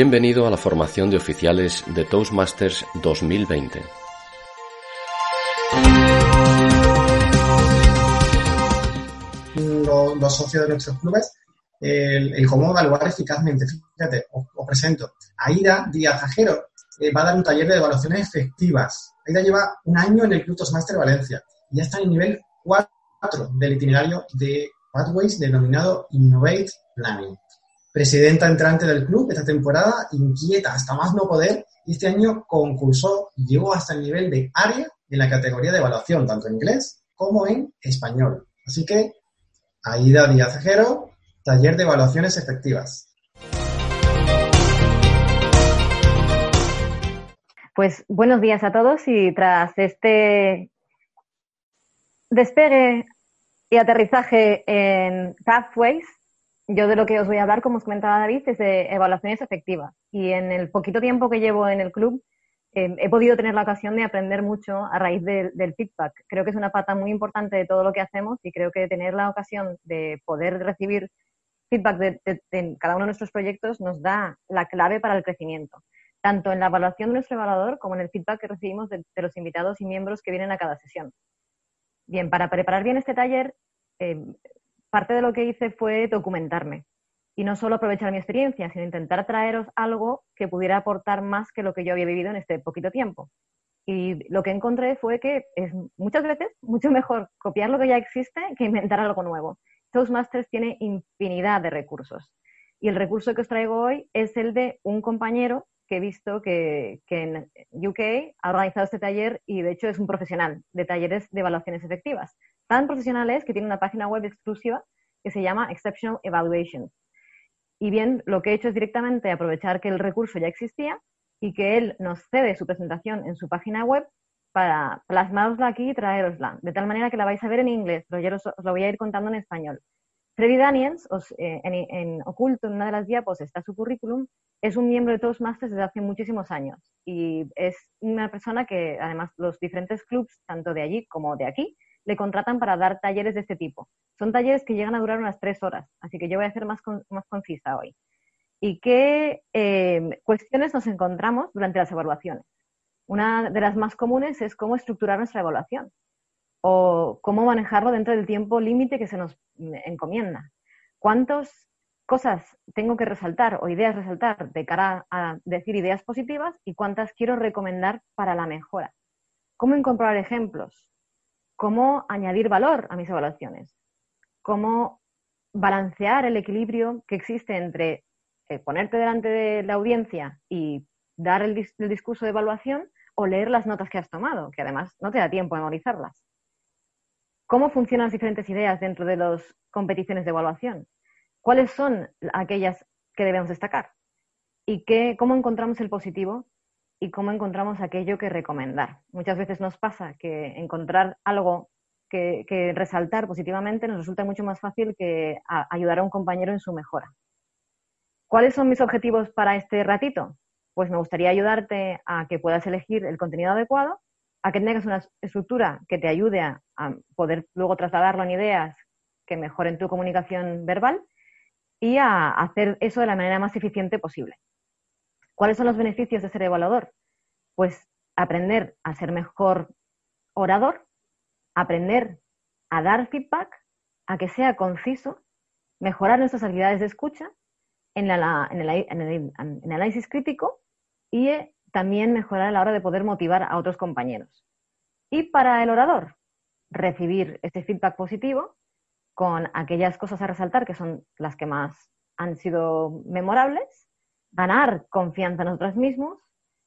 Bienvenido a la formación de oficiales de Toastmasters 2020. Los, socios de nuestros clubes, el, cómo evaluar eficazmente. Fíjate, os, presento. Aida Díaz Ajero eh, va a dar un taller de evaluaciones efectivas. Aida lleva un año en el Club Toastmaster Valencia y ya está en el nivel 4 del itinerario de Pathways denominado Innovate Planning presidenta entrante del club esta temporada, inquieta hasta más no poder, y este año concursó y llegó hasta el nivel de área en la categoría de evaluación, tanto en inglés como en español. Así que, Aida Díaz Ejero, taller de evaluaciones efectivas. Pues buenos días a todos y tras este despegue y aterrizaje en Pathways, yo de lo que os voy a hablar, como os comentaba David, es de evaluaciones efectivas. Y en el poquito tiempo que llevo en el club, em, he podido tener la ocasión de aprender mucho a raíz del feedback. Creo que es una pata muy importante de todo lo que hacemos y creo que tener la ocasión de poder recibir feedback de, cada uno de nuestros proyectos nos da la clave para el crecimiento, tanto en la evaluación de nuestro evaluador como en el feedback que recibimos de, los invitados y miembros que vienen a cada sesión. Bien, para preparar bien este taller, em, parte de lo que hice fue documentarme y no solo aprovechar mi experiencia, sino intentar traeros algo que pudiera aportar más que lo que yo había vivido en este poquito tiempo. Y lo que encontré fue que es muchas veces mucho mejor copiar lo que ya existe que inventar algo nuevo. Toastmasters tiene infinidad de recursos. Y el recurso que os traigo hoy es el de un compañero que he visto que, que, en UK ha organizado este taller y de hecho es un profesional de talleres de evaluaciones efectivas tan profesionales que tiene una página web exclusiva que se llama Exceptional Evaluations. Y bien, lo que he hecho es directamente aprovechar que el recurso ya existía y que él nos cede su presentación en su página web para plasmarosla aquí y traerosla, de tal manera que la vais a ver en inglés, pero yo os, lo voy a ir contando en español. Freddy Daniels, eh, en, oculto en una de las diapos está su currículum, es un miembro de Toastmasters desde hace muchísimos años y es una persona que además los diferentes clubs, tanto de allí como de aquí, le contratan para dar talleres de este tipo. Son talleres que llegan a durar unas tres horas, así que yo voy a ser más, más concisa hoy. ¿Y qué eh, cuestiones nos encontramos durante las evaluaciones? Una de las más comunes es cómo estructurar nuestra evaluación o cómo manejarlo dentro del tiempo límite que se nos mm, encomienda. ¿Cuántas cosas tengo que resaltar o ideas resaltar de cara a decir ideas positivas y cuántas quiero recomendar para la mejora? ¿Cómo incorporar ejemplos? Cómo añadir valor a mis evaluaciones, cómo balancear el equilibrio que existe entre eh, ponerte delante de la audiencia y dar el, discurso de evaluación o leer las notas que has tomado, que además no te da tiempo a memorizarlas. ¿Cómo funcionan las diferentes ideas dentro de las competiciones de evaluación? ¿Cuáles son aquellas que debemos destacar? ¿Y qué, cómo encontramos el positivo y cómo encontramos aquello que recomendar. Muchas veces nos pasa que encontrar algo que, resaltar positivamente nos resulta mucho más fácil que ayudar a un compañero en su mejora. ¿Cuáles son mis objetivos para este ratito? Pues me gustaría ayudarte a que puedas elegir el contenido adecuado, a que tengas una estructura que te ayude a, a poder luego trasladarlo en ideas que mejoren tu comunicación verbal y a hacer eso de la manera más eficiente posible. ¿Cuáles son los beneficios de ser evaluador? Pues aprender a ser mejor orador, aprender a dar feedback, a que sea conciso, mejorar nuestras habilidades de escucha, en, el, análisis crítico y eh, también mejorar a la hora de poder motivar a otros compañeros. Y para el orador, recibir ese feedback positivo con aquellas cosas a resaltar que son las que más han sido memorables ganar confianza en nosotros mismos,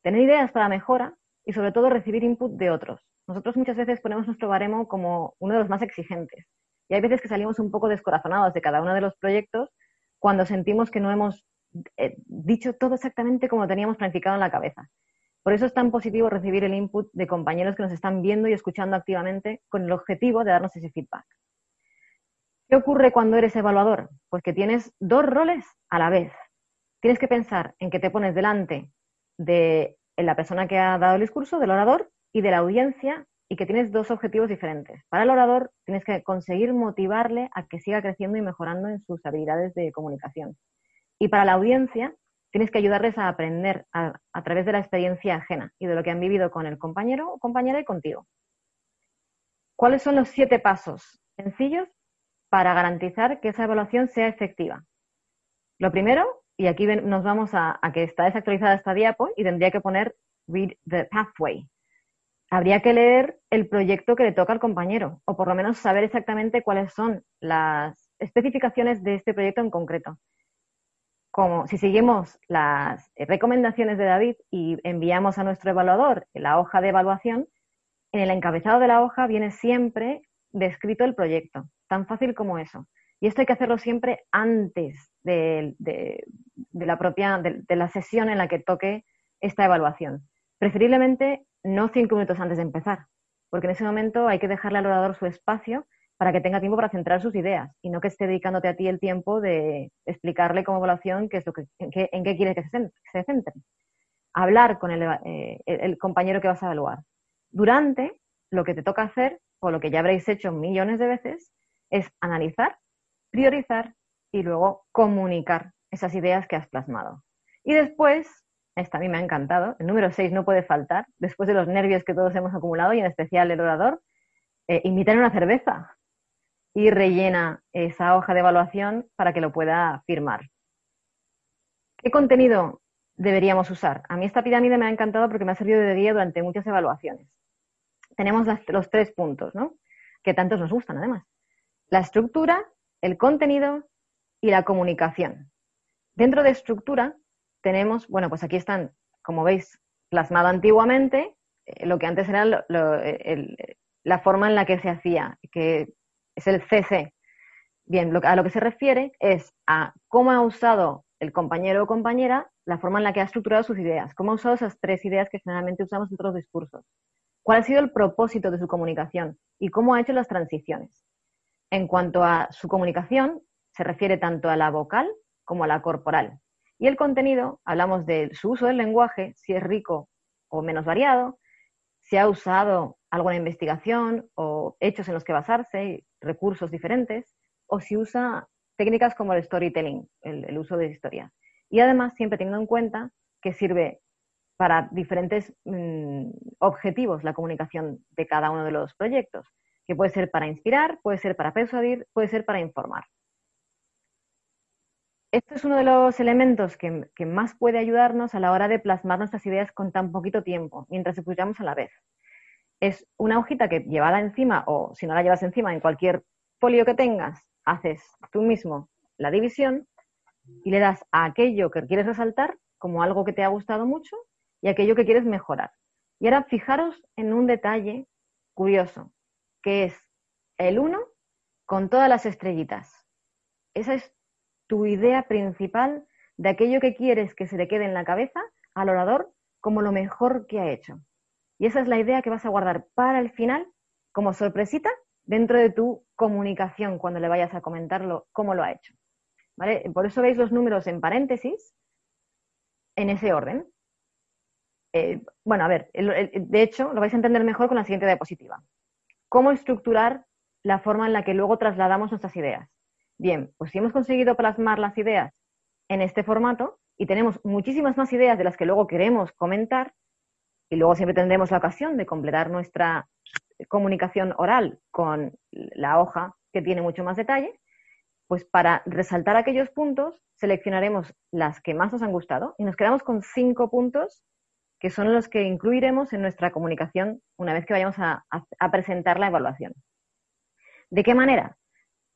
tener ideas para mejora y sobre todo recibir input de otros. Nosotros muchas veces ponemos nuestro baremo como uno de los más exigentes y hay veces que salimos un poco descorazonados de cada uno de los proyectos cuando sentimos que no hemos eh, dicho todo exactamente como teníamos planificado en la cabeza. Por eso es tan positivo recibir el input de compañeros que nos están viendo y escuchando activamente con el objetivo de darnos ese feedback. ¿Qué ocurre cuando eres evaluador? Pues que tienes dos roles a la vez tienes que pensar en que te pones delante de la persona que ha dado el discurso, del orador, y de la audiencia, y que tienes dos objetivos diferentes. Para el orador, tienes que conseguir motivarle a que siga creciendo y mejorando en sus habilidades de comunicación. Y para la audiencia, tienes que ayudarles a aprender a, a, través de la experiencia ajena y de lo que han vivido con el compañero o compañera y contigo. ¿Cuáles son los siete pasos sencillos para garantizar que esa evaluación sea efectiva? Lo primero, y aquí nos vamos a, a que está desactualizada esta diapo y tendría que poner read the pathway. Habría que leer el proyecto que le toca al compañero, o por lo menos saber exactamente cuáles son las especificaciones de este proyecto en concreto. Como si seguimos las recomendaciones de David y enviamos a nuestro evaluador la hoja de evaluación, en el encabezado de la hoja viene siempre descrito el proyecto, tan fácil como eso. Y esto hay que hacerlo siempre antes de, la propia, de la sesión en la que toque esta evaluación. Preferiblemente no cinco minutos antes de empezar, porque en ese momento hay que dejarle al orador su espacio para que tenga tiempo para centrar sus ideas y no que esté dedicándote a ti el tiempo de explicarle como evaluación qué es lo que, en, qué, en qué quiere que se centre. Hablar con eh, el compañero que vas a evaluar. Durante, lo que te toca hacer, o lo que ya habréis hecho millones de veces, es analizar, priorizar y luego comunicar esas ideas que has plasmado. Y después esta a mí me ha encantado. El número 6 no puede faltar, después de los nervios que todos hemos acumulado y en especial el orador. Eh, invitar una cerveza y rellena esa hoja de evaluación para que lo pueda firmar. ¿Qué contenido deberíamos usar? A mí esta pirámide me ha encantado porque me ha servido de guía durante muchas evaluaciones. Tenemos los tres puntos, ¿no? Que tantos nos gustan, además. La estructura, el contenido y la comunicación. Dentro de estructura tenemos, bueno, pues aquí están, como veis, plasmado antiguamente, eh, lo que antes era la forma en la que se hacía, que es el CC. Bien, a lo que se refiere es a cómo ha usado el compañero o compañera la forma en la que ha estructurado sus ideas, cómo ha usado esas tres ideas que generalmente usamos en otros discursos, cuál ha sido el propósito de su comunicación y cómo ha hecho las transiciones. En cuanto a su comunicación, se refiere tanto a la vocal como a la corporal. Y el contenido, hablamos de su uso del lenguaje, si es rico o menos variado, si ha usado alguna investigación o hechos en los que basarse, recursos diferentes, o si usa técnicas como el storytelling, el, uso de historias. Y además, siempre teniendo en cuenta que sirve para diferentes mm, objetivos la comunicación de cada uno de los proyectos, que puede ser para inspirar, puede ser para persuadir, puede ser para informar. Esto es uno de los elementos que, más puede ayudarnos a la hora de plasmar nuestras ideas con tan poquito tiempo, mientras escuchamos a la vez. Es una hojita que llevada encima, o si no la llevas encima, en cualquier folio que tengas, haces tú mismo la división y le das a aquello que quieres resaltar como algo que te ha gustado mucho y aquello que quieres mejorar. Y ahora fijaros en un detalle curioso, que es el 1 con todas las estrellitas. Esa es tu idea principal de aquello que quieres que se le quede en la cabeza al orador como lo mejor que ha hecho. Y esa es la idea que vas a guardar para el final como sorpresita dentro de tu comunicación cuando le vayas a comentarlo cómo lo ha hecho. Por eso veis los números en paréntesis en ese orden. Eh, bueno, a ver, de hecho, lo vais a entender mejor con la siguiente diapositiva. ¿Cómo estructurar la forma en la que luego trasladamos nuestras ideas? Bien, pues si hemos conseguido plasmar las ideas en este formato y tenemos muchísimas más ideas de las que luego queremos comentar, y luego siempre tendremos la ocasión de completar nuestra comunicación oral con la hoja que tiene mucho más detalle, pues para resaltar aquellos puntos seleccionaremos las que más nos han gustado y nos quedamos con cinco puntos que son los que incluiremos en nuestra comunicación una vez que vayamos a, presentar la evaluación. ¿De qué manera?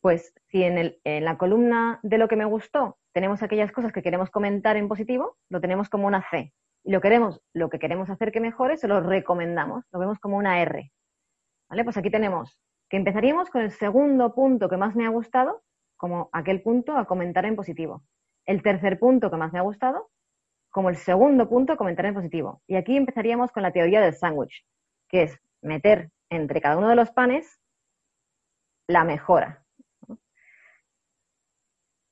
Pues si en, la columna de lo que me gustó tenemos aquellas cosas que queremos comentar en positivo, lo tenemos como una C. Y lo, lo que queremos hacer que mejore, se lo recomendamos, lo vemos como una R. ¿Vale? Pues aquí tenemos que empezaríamos con el segundo punto que más me ha gustado, como aquel punto a comentar en positivo. El tercer punto que más me ha gustado, como el segundo punto comentar en positivo. Y aquí empezaríamos con la teoría del sándwich, que es meter entre cada uno de los panes la mejora.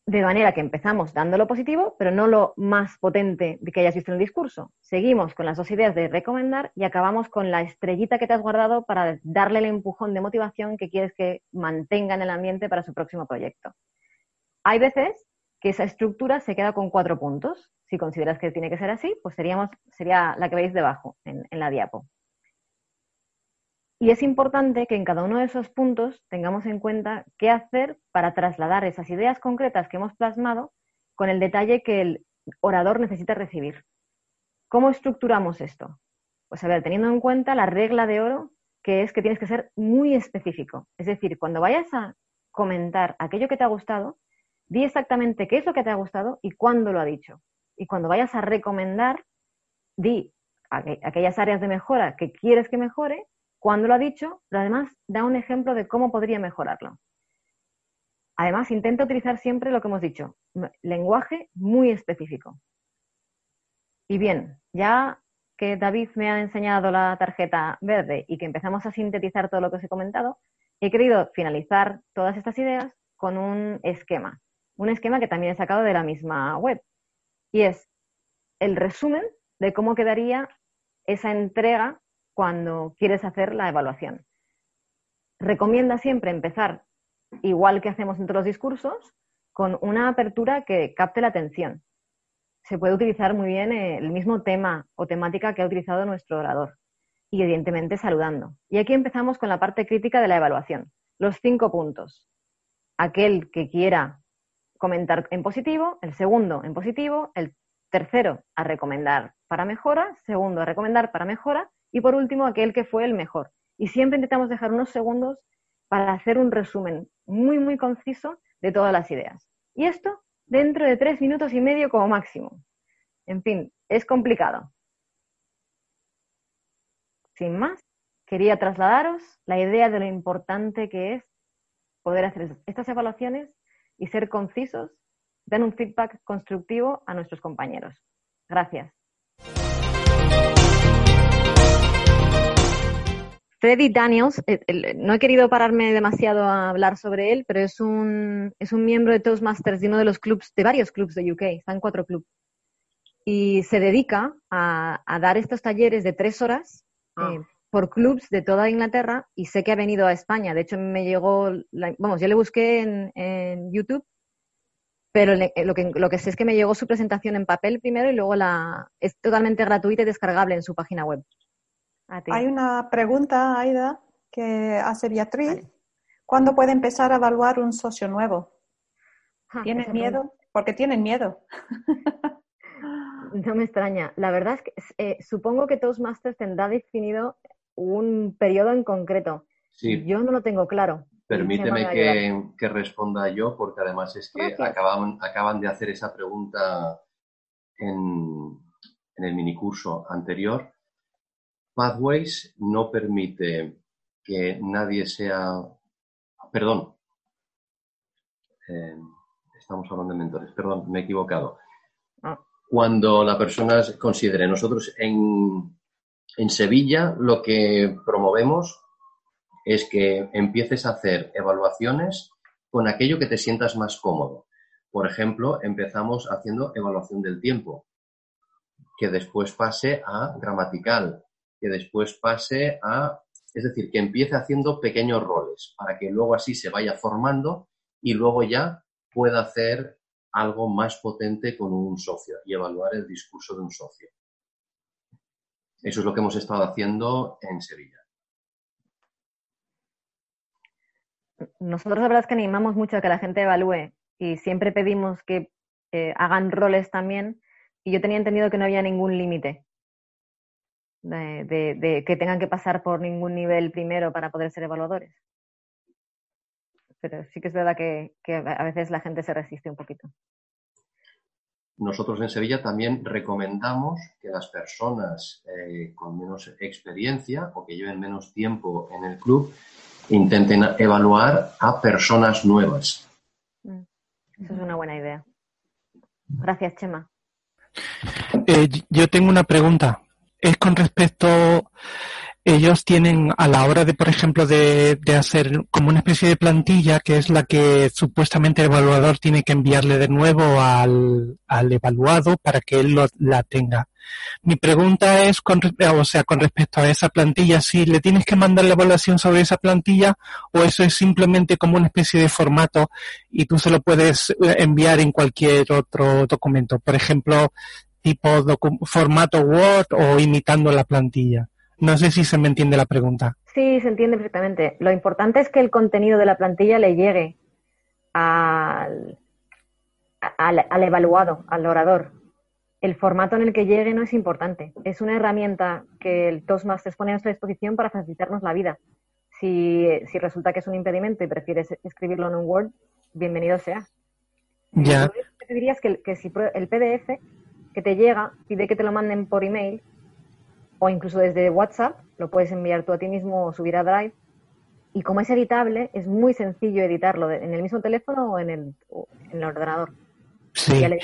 De manera que empezamos dando lo positivo, pero no lo más potente de que hayas visto en el discurso. Seguimos con las dos ideas de recomendar y acabamos con la estrellita que te has guardado para darle el empujón de motivación que quieres que mantenga en el ambiente para su próximo proyecto. Hay veces que esa estructura se queda con cuatro puntos. Si consideras que tiene que ser así, pues sería la que veis debajo en, en la diapo. Y es importante que en cada uno de esos puntos tengamos en cuenta qué hacer para trasladar esas ideas concretas que hemos plasmado con el detalle que el orador necesita recibir. ¿Cómo estructuramos esto? Pues a ver, teniendo en cuenta la regla de oro, que es que tienes que ser muy específico. Es decir, cuando vayas a comentar aquello que te ha gustado, di exactamente qué es lo que te ha gustado y cuándo lo ha dicho. Y cuando vayas a recomendar, di aquellas áreas de mejora que quieres que mejore, cuándo lo ha dicho, pero además da un ejemplo de cómo podría mejorarlo. Además, intenta utilizar siempre lo que hemos dicho, lenguaje muy específico. Y bien, ya que David me ha enseñado la tarjeta verde y que empezamos a sintetizar todo lo que os he comentado, he querido finalizar todas estas ideas con un esquema. Un esquema que también he sacado de la misma web. Y es el resumen de cómo quedaría esa entrega cuando quieres hacer la evaluación. Recomienda siempre empezar, igual que hacemos entre los discursos, con una apertura que capte la atención se puede utilizar muy bien el mismo tema o temática que ha utilizado nuestro orador y evidentemente saludando. Y aquí empezamos con la parte crítica de la evaluación. Los cinco puntos. Aquel que quiera comentar en positivo, el segundo en positivo, el tercero a recomendar para mejora, segundo a recomendar para mejora y por último aquel que fue el mejor. Y siempre intentamos dejar unos segundos para hacer un resumen muy, muy conciso de todas las ideas. Y esto dentro de tres minutos y medio como máximo. En fin, es complicado. Sin más, quería trasladaros la idea de lo importante que es poder hacer estas evaluaciones y ser concisos, dar un feedback constructivo a nuestros compañeros. Gracias. Freddy Daniels, eh, no he querido pararme demasiado a hablar sobre él, pero es un, es un miembro de Toastmasters de uno de los clubs, de varios clubs de UK, están cuatro clubs. Y se dedica a, dar estos talleres de tres horas ah. eh, por clubs de toda Inglaterra y sé que ha venido a España. De hecho, me llegó, vamos, yo le busqué en, YouTube, pero lo, que, lo que sé es que me llegó su presentación en papel primero y luego la, es totalmente gratuita y descargable en su página web. Hay una pregunta, Aida, que hace Beatriz. ¿Cuándo puede empezar a evaluar un socio nuevo? Ah, ¿Tienen miedo? Porque tienen miedo. no me extraña. La verdad es que eh, supongo que Toastmasters tendrá definido un periodo en concreto. Sí. Yo no lo tengo claro. Permíteme que, responda yo, porque además es que acaban, acaban de hacer esa pregunta en, en el minicurso anterior Pathways no permite que nadie sea. Perdón. Eh, estamos hablando de mentores. Perdón, me he equivocado. Ah. Cuando la persona considere, nosotros en, en Sevilla lo que promovemos es que empieces a hacer evaluaciones con aquello que te sientas más cómodo. Por ejemplo, empezamos haciendo evaluación del tiempo, que después pase a gramatical, que después pase a, es decir, que empiece haciendo pequeños roles para que luego así se vaya formando y luego ya pueda hacer algo más potente con un socio y evaluar el discurso de un socio. Eso es lo que hemos estado haciendo en Sevilla. Nosotros la verdad es que animamos mucho a que la gente evalúe y siempre pedimos que eh, hagan roles también y yo tenía entendido que no había ningún límite de, que tengan que pasar por ningún nivel primero para poder ser evaluadores. Pero sí que es verdad que, a veces la gente se resiste un poquito. Nosotros en Sevilla también recomendamos que las personas eh, con menos experiencia o que lleven menos tiempo en el club intenten evaluar a personas nuevas. Mm. Eso es una buena idea. Gracias, Chema. Eh, yo tengo una pregunta es con respecto ellos tienen a la hora de, por ejemplo, de, de, hacer como una especie de plantilla que es la que supuestamente el evaluador tiene que enviarle de nuevo al, al evaluado para que él lo, la tenga. Mi pregunta es, con, o sea, con respecto a esa plantilla, si le tienes que mandar la evaluación sobre esa plantilla o eso es simplemente como una especie de formato y tú se lo puedes eh, enviar en cualquier otro documento, por ejemplo, tipo formato Word o imitando la plantilla. No sé si se me entiende la pregunta. Sí, se entiende perfectamente. Lo importante es que el contenido de la plantilla le llegue al, al, al evaluado, al orador el formato en el que llegue no es importante. Es una herramienta que el Toastmasters pone a nuestra disposición para facilitarnos la vida. Si, resulta que es un impedimento y prefieres escribirlo en un Word, bienvenido sea. Ya. Te diría es que, que, si el PDF que te llega pide que te lo manden por email o incluso desde WhatsApp, lo puedes enviar tú a ti mismo o subir a Drive. Y como es editable, es muy sencillo editarlo en el mismo teléfono o en el, en el ordenador. Sí. Y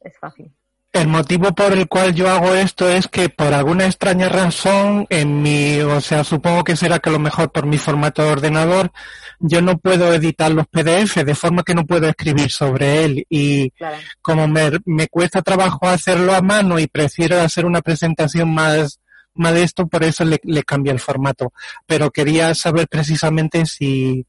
es fácil. El motivo por el cual yo hago esto es que por alguna extraña razón en mi, o sea, supongo que será que a lo mejor por mi formato de ordenador, yo no puedo editar los PDF, de forma que no puedo escribir sobre él. Y como me, me cuesta trabajo hacerlo a mano y prefiero hacer una presentación más, más de esto, por eso le, le cambio el formato. Pero quería saber precisamente si,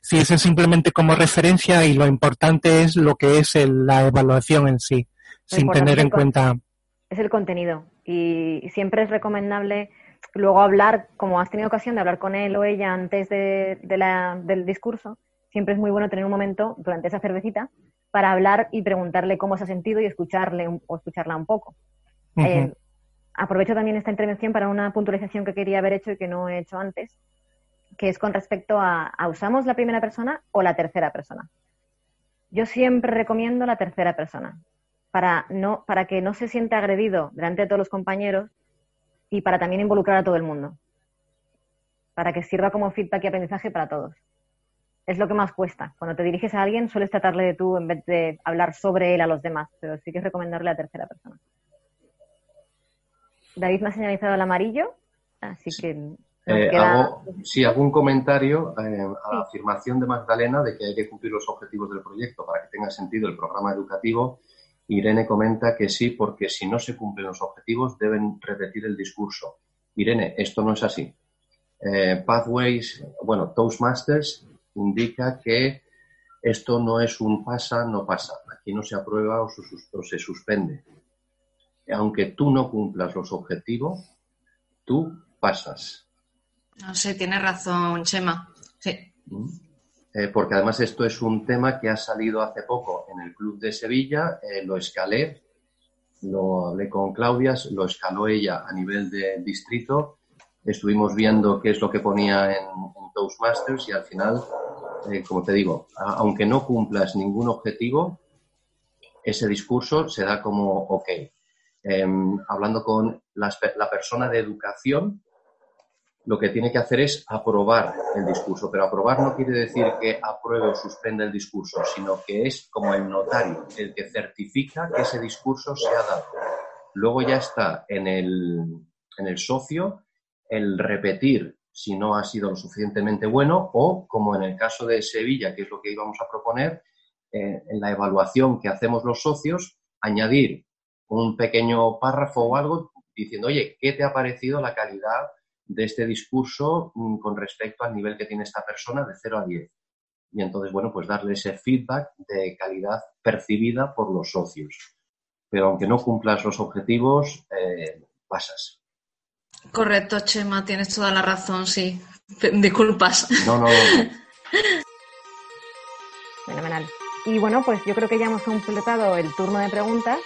si eso es simplemente como referencia y lo importante es lo que es la evaluación en sí sin tener en cuenta. Es el contenido y siempre es recomendable luego hablar, como has tenido ocasión de hablar con él o ella antes de, la, del discurso, siempre es muy bueno tener un momento durante esa cervecita para hablar y preguntarle cómo se ha sentido y escucharle o escucharla un poco. Eh, aprovecho también esta intervención para una puntualización que quería haber hecho y que no he hecho antes, que es con respecto a, a usamos la primera persona o la tercera persona. Yo siempre recomiendo la tercera persona para, no, para que no se sienta agredido delante de todos los compañeros y para también involucrar a todo el mundo. Para que sirva como feedback y aprendizaje para todos. Es lo que más cuesta. Cuando te diriges a alguien, sueles tratarle de tú en vez de hablar sobre él a los demás, pero sí que es recomendarle a tercera persona. David me ha señalizado el amarillo, así que. Eh, hago, sí, algún comentario eh, a la afirmación de Magdalena de que hay que cumplir los objetivos del proyecto para que tenga sentido el programa educativo Irene comenta que sí, porque si no se cumplen los objetivos deben repetir el discurso. Irene, esto no es así. Eh, Pathways, bueno, Toastmasters indica que esto no es un pasa, no pasa. Aquí no se aprueba o, se suspende. Aunque tú no cumplas los objetivos, tú pasas. No sé, tiene razón, Chema. Sí. ¿Mm? Eh, porque además esto es un tema que ha salido hace poco en el Club de Sevilla, eh, lo escalé, lo hablé con Claudia, lo escaló ella a nivel de distrito, estuvimos viendo qué es lo que ponía en, Toastmasters y al final, eh, como te digo, aunque no cumplas ningún objetivo, ese discurso se da como ok. Em, hablando con la persona de educación, lo que tiene que hacer es aprobar el discurso. Pero aprobar no quiere decir que apruebe o suspenda el discurso, sino que es como el notario, el que certifica que ese discurso se ha dado. Luego ya está en el, en el socio el repetir si no ha sido lo suficientemente bueno o, como en el caso de Sevilla, que es lo que íbamos a proponer, eh, en la evaluación que hacemos los socios, añadir un pequeño párrafo o algo diciendo, oye, ¿qué te ha parecido la calidad de este discurso mm, con respecto al nivel que tiene esta persona de 0 a 10. Y entonces, bueno, pues darle ese feedback de calidad percibida por los socios. Pero aunque no cumplas los objetivos, eh, pasas. Correcto, Chema, tienes toda la razón, sí. Disculpas. No, no, no. Fenomenal. Y bueno, pues yo creo que ya hemos completado el turno de preguntas